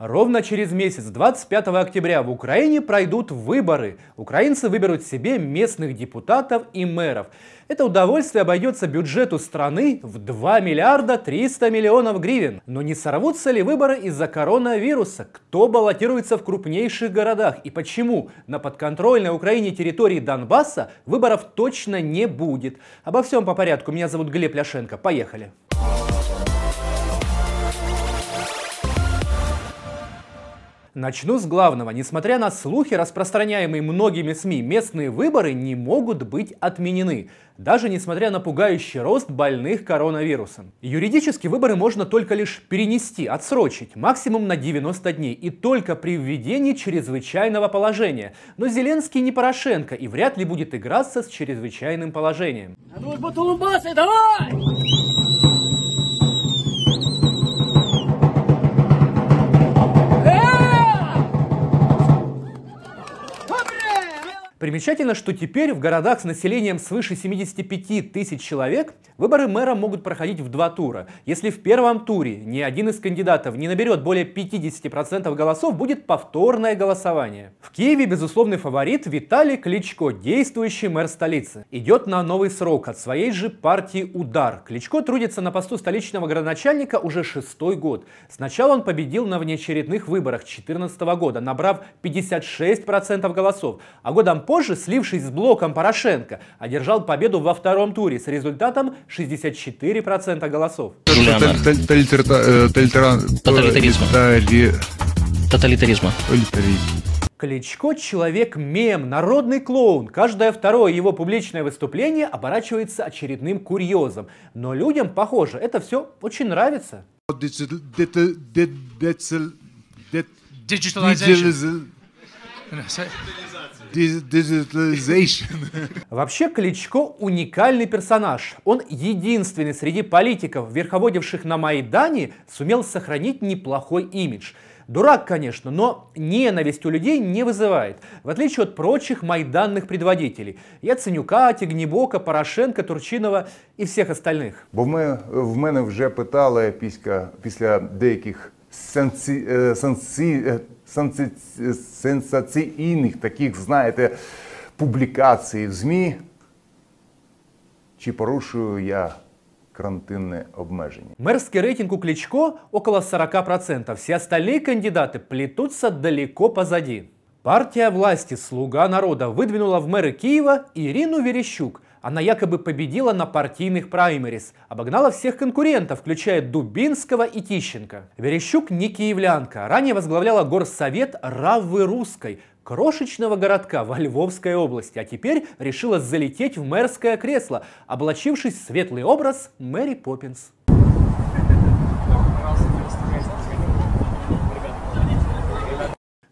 Ровно через месяц, 25 октября, в Украине пройдут выборы. Украинцы выберут себе местных депутатов и мэров. Это удовольствие обойдется бюджету страны в 2 миллиарда 300 миллионов гривен. Но не сорвутся ли выборы из-за коронавируса? Кто баллотируется в крупнейших городах? И почему на подконтрольной Украине территории Донбасса выборов точно не будет? Обо всем по порядку. Меня зовут Глеб Ляшенко. Поехали. Начну с главного. Несмотря на слухи, распространяемые многими СМИ, местные выборы не могут быть отменены, даже несмотря на пугающий рост больных коронавирусом. Юридически выборы можно только лишь перенести, отсрочить, максимум на 90 дней, и только при введении чрезвычайного положения. Но Зеленский не Порошенко и вряд ли будет играться с чрезвычайным положением. А ну, давай! Примечательно, что теперь в городах с населением свыше 75 тысяч человек выборы мэра могут проходить в два тура. Если в первом туре ни один из кандидатов не наберет более 50% голосов, будет повторное голосование. В Киеве безусловный фаворит Виталий Кличко, действующий мэр столицы. Идет на новый срок от своей же партии «Удар». Кличко трудится на посту столичного градоначальника уже шестой год. Сначала он победил на внеочередных выборах 2014 года, набрав 56% голосов, а годом позже, слившись с блоком Порошенко, одержал победу во втором туре с результатом 64% голосов. Тоталитаризма. Тоталитаризма. Кличко – человек-мем, народный клоун. Каждое второе его публичное выступление оборачивается очередным курьезом. Но людям, похоже, это все очень нравится. Digitalization. Вообще Кличко уникальный персонаж. Он единственный среди политиков, верховодивших на Майдане, сумел сохранить неплохой имидж. Дурак, конечно, но ненависть у людей не вызывает, в отличие от прочих майданных предводителей. Яценюка, Тігнібока, Порошенка, Турчинова і всіх остальних. Бо ми, в мене вже питали після, після деяких сенсі, сенсі, сенсаційних таких, знаєте, публікацій в ЗМІ, чи порушую я карантинные обмеження. Мэрский рейтинг у Кличко около 40%. Все остальные кандидаты плетутся далеко позади. Партия власти «Слуга народа» выдвинула в мэры Киева Ирину Верещук – она якобы победила на партийных праймерис, обогнала всех конкурентов, включая Дубинского и Тищенко. Верещук не киевлянка, ранее возглавляла горсовет Раввы Русской, крошечного городка во Львовской области, а теперь решила залететь в мэрское кресло, облачившись в светлый образ Мэри Поппинс.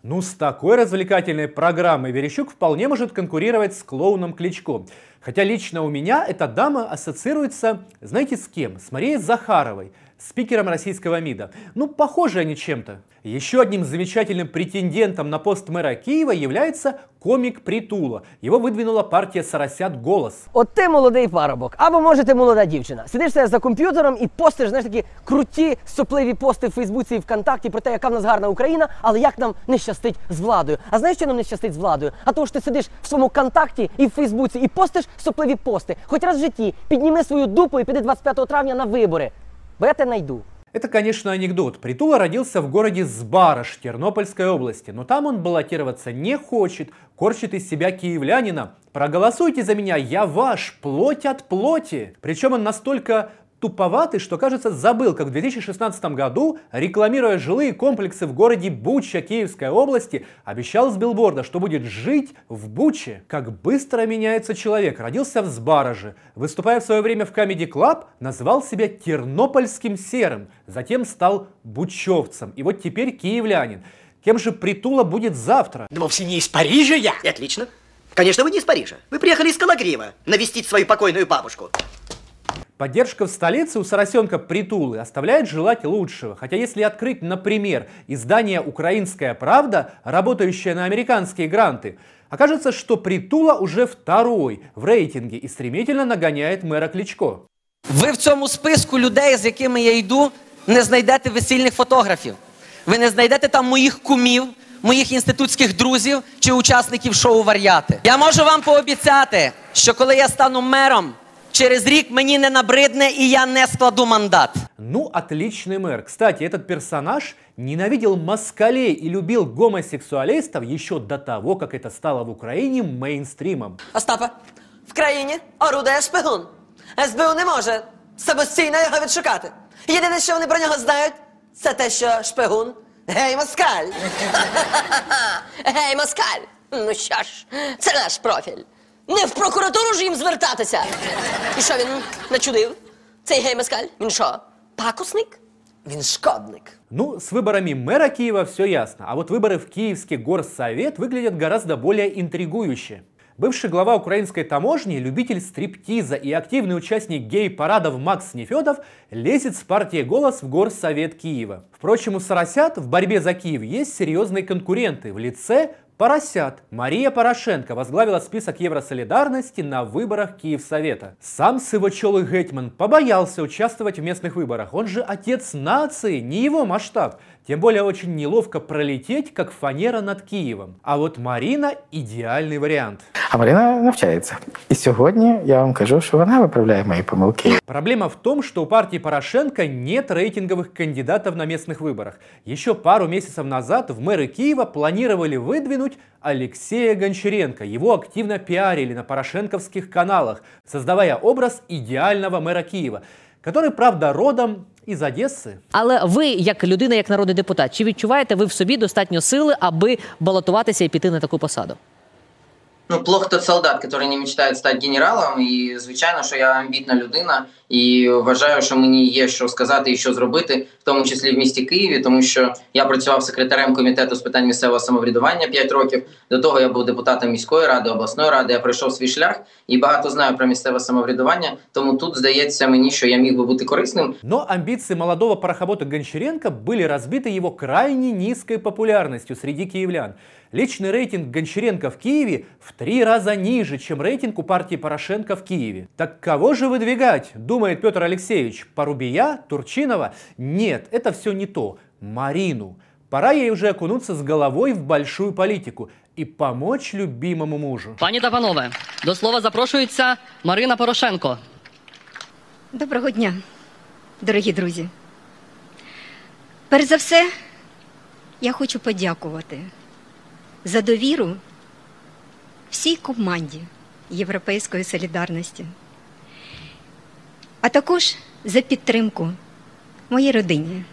Ну, с такой развлекательной программой Верещук вполне может конкурировать с клоуном Кличко. Хотя лично у меня эта дама ассоциируется, знаете, с кем? С Марией Захаровой, спикером российского МИДа. Ну, похожи они чем-то. Еще одним замечательным претендентом на пост мэра Киева является комік Притула. Його видвинула партія Сарасят Голос. От ти молодий парубок, або може ти молода дівчина. Сидиш за комп'ютером і постиш знаєш, такі круті сопливі пости в Фейсбуці і ВКонтакті про те, яка в нас гарна Україна, але як нам не щастить з владою. А знаєш, що нам не щастить з владою? А то що ти сидиш в своєму контакті і в Фейсбуці і постиш сопливі пости. Хоч раз в житті підніми свою дупу і піди 25 травня на вибори. Тебе найду. Это, конечно, анекдот. Притула родился в городе Сбарыш Тернопольской области, но там он баллотироваться не хочет, корчит из себя киевлянина. Проголосуйте за меня, я ваш, плоть от плоти. Причем он настолько туповатый, что, кажется, забыл, как в 2016 году, рекламируя жилые комплексы в городе Буча Киевской области, обещал с билборда, что будет жить в Буче. Как быстро меняется человек. Родился в Сбараже. Выступая в свое время в Comedy Club, назвал себя тернопольским серым. Затем стал бучевцем. И вот теперь киевлянин. Кем же Притула будет завтра? Да вовсе не из Парижа я. И отлично. Конечно, вы не из Парижа. Вы приехали из Калагрива навестить свою покойную бабушку. Поддержка в столице у Соросенка Притулы оставляет желать лучшего. Хотя если открыть, например, издание «Украинская правда», работающее на американские гранты, окажется, что Притула уже второй в рейтинге и стремительно нагоняет мэра Кличко. Ви в цьому списку людей, з якими я йду, не знайдете весільних фотографів. ви не знайдете там моїх кумів, моїх інститутських друзів чи учасників шоу Вар'яти. Я можу вам пообіцяти, що коли я стану мером, через рік мені не набридне і я не складу мандат. Ну, отличный мэр. Кстати, этот персонаж ненавидел москалей и любил гомосексуалистов еще до того, как это стало в Украине мейнстримом. Остапе, в країні орудує шпигун. СБУ не може самостійно його відшукати. Єдине, що вони про нього знають, це те, що шпигун гей москаль. гей москаль. Ну що ж, це наш профіль. Не в прокуратуру ж їм звертатися. І що він начудив? Цей гей москаль? Він що? Пакусник? Він шкодник. Ну, с выборами мэра Киева все ясно, а вот выборы в Киевский горсовет выглядят гораздо более интригующе. Бывший глава украинской таможни, любитель стриптиза и активный участник гей-парадов Макс Нефедов лезет с партией «Голос» в горсовет Киева. Впрочем, у Соросят в борьбе за Киев есть серьезные конкуренты в лице Поросят. Мария Порошенко возглавила список Евросолидарности на выборах Киевсовета. Сам сывочелый Гетман побоялся участвовать в местных выборах. Он же отец нации, не его масштаб. Тем более очень неловко пролететь, как фанера над Киевом. А вот Марина – идеальный вариант. А Марина навчається. І сьогодні я вам кажу, що вона виправляє мої помилки. Проблема в том, что у партии Порошенко нет рейтинговых кандидатов на местных выборах. Еще пару месяцев назад в мэры Киева планировали выдвинуть Алексея Гончаренко. Его активно пиарили на порошенковских каналах, создавая образ идеального мэра Киева, который, правда, родом из Одессы. Але ви, як людина, як народний депутат, чи відчуваєте ви в собі достатньо сили, аби балотуватися і піти на таку посаду? Ну, плох тот солдат, який не мечтає стати генералом, і звичайно, що я амбітна людина, і вважаю, що мені є що сказати і що зробити, в тому числі в місті Києві, тому що я працював секретарем комітету з питань місцевого самоврядування 5 років. До того я був депутатом міської ради, обласної ради. Я пройшов свій шлях і багато знаю про місцеве самоврядування. Тому тут здається мені, що я міг би бути корисним. Но амбиции молодого порохобота Гончаренко были разбиты его крайне низкой популярностью среди киевлян. Личный рейтинг Гончаренко в Киеве в три раза ниже, чем рейтинг у партии Порошенко в Киеве. Так кого же выдвигать, думает Петр Алексеевич? Порубия? Турчинова? Нет, это все не то. Марину. Пора ей уже окунуться с головой в большую политику и помочь любимому мужу. Пані та панове, до слова запрошується Марина Порошенко. Доброго дня, дорогі друзі. Перш за все, я хочу подякувати за довіру всій команді Європейської солідарності, а також за підтримку моїй родині,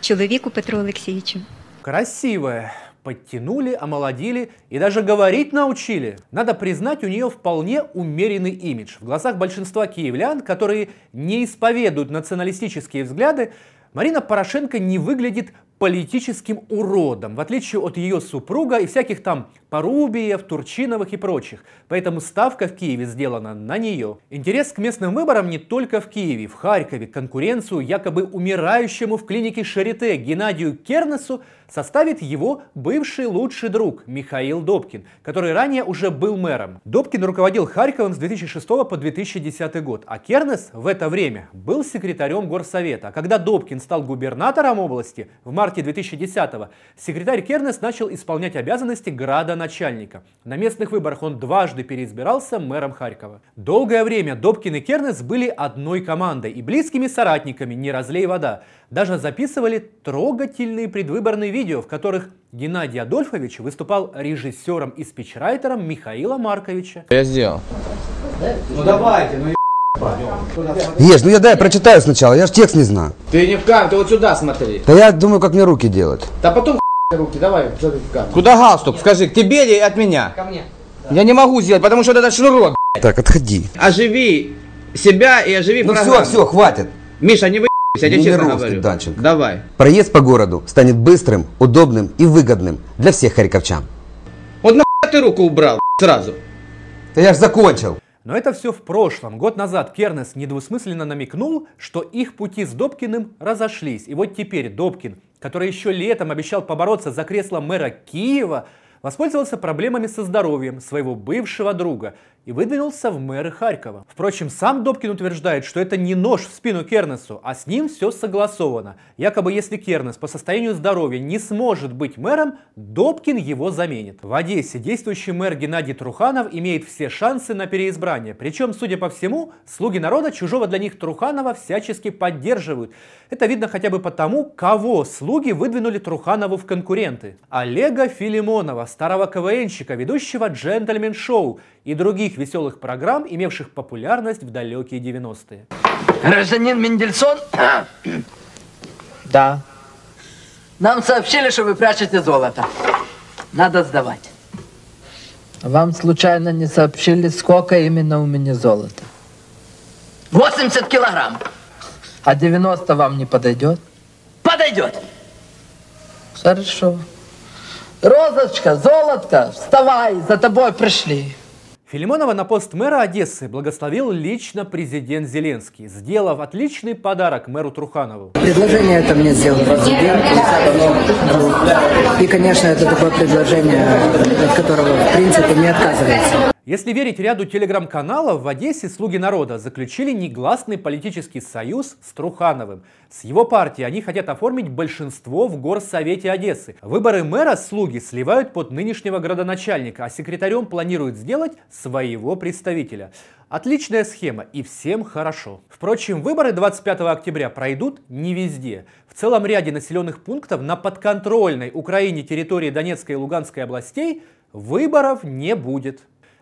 чоловіку Петру Олексійовичу. Красивая. Подтянули, омолодили и даже говорить научили. Надо признать, у нее вполне умеренный имидж. В глазах большинства киевлян, которые не исповедуют националистические взгляды, Марина Порошенко не выглядит политическим уродом, в отличие от ее супруга и всяких там Порубиев, Турчиновых и прочих. Поэтому ставка в Киеве сделана на нее. Интерес к местным выборам не только в Киеве, в Харькове. Конкуренцию якобы умирающему в клинике Шарите Геннадию Кернесу составит его бывший лучший друг Михаил Добкин, который ранее уже был мэром. Добкин руководил Харьковом с 2006 по 2010 год, а Кернес в это время был секретарем горсовета. А когда Добкин стал губернатором области в марте 2010-го, секретарь Кернес начал исполнять обязанности градоначальника. На местных выборах он дважды переизбирался мэром Харькова. Долгое время Добкин и Кернес были одной командой и близкими соратниками «Не разлей вода». Даже записывали трогательные предвыборные видео, в которых Геннадий Адольфович выступал режиссером и спичрайтером Михаила Марковича. Я сделал. Ешь, ну я дай прочитаю сначала, я же текст не знаю. Ты не в камеру, ты вот сюда смотри. Да я думаю, как мне руки делать. Да потом руки, давай. Куда галстук? Скажи, к тебе или от меня? Ко мне. Я не могу сделать, потому что это шнурок. Так, отходи. Оживи себя и оживи Ну программу. все, все, хватит. Миша, не выебись, я тебе честно говорю. Данченко. Давай. Проезд по городу станет быстрым, удобным и выгодным для всех харьковчан. Вот нахуй ты руку убрал сразу. Да я ж закончил. Но это все в прошлом. Год назад Кернес недвусмысленно намекнул, что их пути с Добкиным разошлись. И вот теперь Добкин, который еще летом обещал побороться за кресло мэра Киева, воспользовался проблемами со здоровьем своего бывшего друга. И выдвинулся в мэры Харькова. Впрочем, сам Добкин утверждает, что это не нож в спину Кернесу, а с ним все согласовано. Якобы если Кернес по состоянию здоровья не сможет быть мэром, Добкин его заменит. В Одессе действующий мэр Геннадий Труханов имеет все шансы на переизбрание. Причем, судя по всему, слуги народа чужого для них Труханова всячески поддерживают. Это видно хотя бы потому, кого слуги выдвинули Труханову в конкуренты. Олега Филимонова, старого КВНщика, ведущего «Джентльмен-шоу» и других веселых программ, имевших популярность в далекие 90-е. Гражданин Мендельсон? Да. Нам сообщили, что вы прячете золото. Надо сдавать. Вам случайно не сообщили, сколько именно у меня золота? 80 килограмм. А 90 вам не подойдет? Подойдет. Хорошо. Розочка, золотко, вставай, за тобой пришли. Филимонова на пост мэра Одессы благословил лично президент Зеленский, сделав отличный подарок мэру Труханову. Предложение это мне сделал президент. И, конечно, это такое предложение, от которого, в принципе, не отказывается. Если верить ряду телеграм-каналов, в Одессе «Слуги народа» заключили негласный политический союз с Трухановым. С его партией они хотят оформить большинство в Горсовете Одессы. Выборы мэра «Слуги» сливают под нынешнего градоначальника, а секретарем планируют сделать своего представителя. Отличная схема и всем хорошо. Впрочем, выборы 25 октября пройдут не везде. В целом ряде населенных пунктов на подконтрольной Украине территории Донецкой и Луганской областей выборов не будет.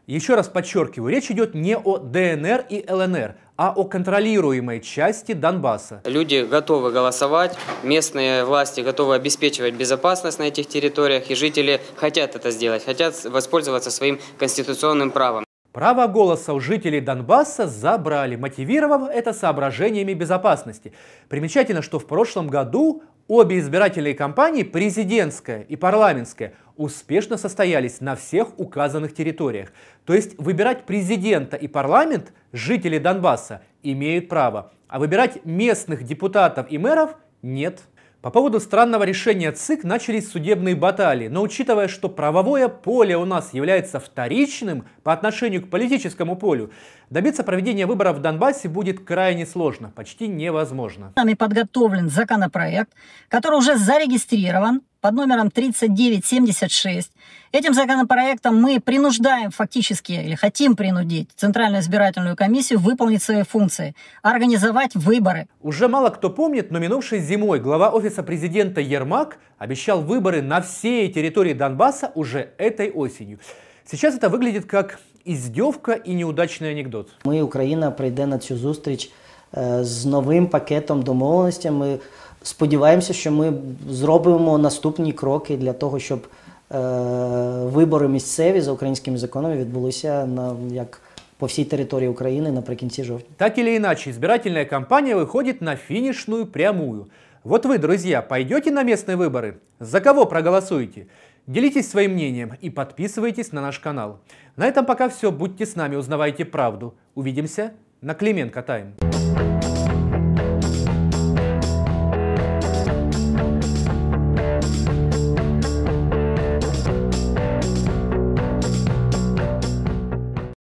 Еще раз подчеркиваю, речь идет не о ДНР и ЛНР, а о контролируемой части Донбасса. Люди готовы голосовать, местные власти готовы обеспечивать безопасность на этих территориях, и жители хотят это сделать, хотят воспользоваться своим конституционным правом. Право голоса у жителей Донбасса забрали, мотивировав это соображениями безопасности. Примечательно, что в прошлом году обе избирательные кампании, президентская и парламентская, успешно состоялись на всех указанных территориях. То есть выбирать президента и парламент жители Донбасса имеют право, а выбирать местных депутатов и мэров нет. По поводу странного решения ЦИК начались судебные баталии, но учитывая, что правовое поле у нас является вторичным по отношению к политическому полю, добиться проведения выборов в Донбассе будет крайне сложно, почти невозможно. Нами подготовлен законопроект, который уже зарегистрирован под номером 3976. Этим законопроектом мы принуждаем фактически, или хотим принудить Центральную избирательную комиссию выполнить свои функции, организовать выборы. Уже мало кто помнит, но минувшей зимой глава офиса президента Ермак обещал выборы на всей территории Донбасса уже этой осенью. Сейчас это выглядит как издевка и неудачный анекдот. Ми, Україна, прийде на цю зустріч е, з новим пакетом домовленостей Ми сподіваємося, що ми зробимо наступні кроки для того, щоб е, вибори місцеві за українськими законами відбулися на як по всій території України наприкінці жовтня. Так или иначе, избирательная кампания выходит на финишную прямую. Вот вы, друзья, пойдете на местные выборы? За кого проголосуете? Делитесь своим мнением и подписывайтесь на наш канал. На этом пока все. Будьте с нами, узнавайте правду. Увидимся на Клименко Тайм.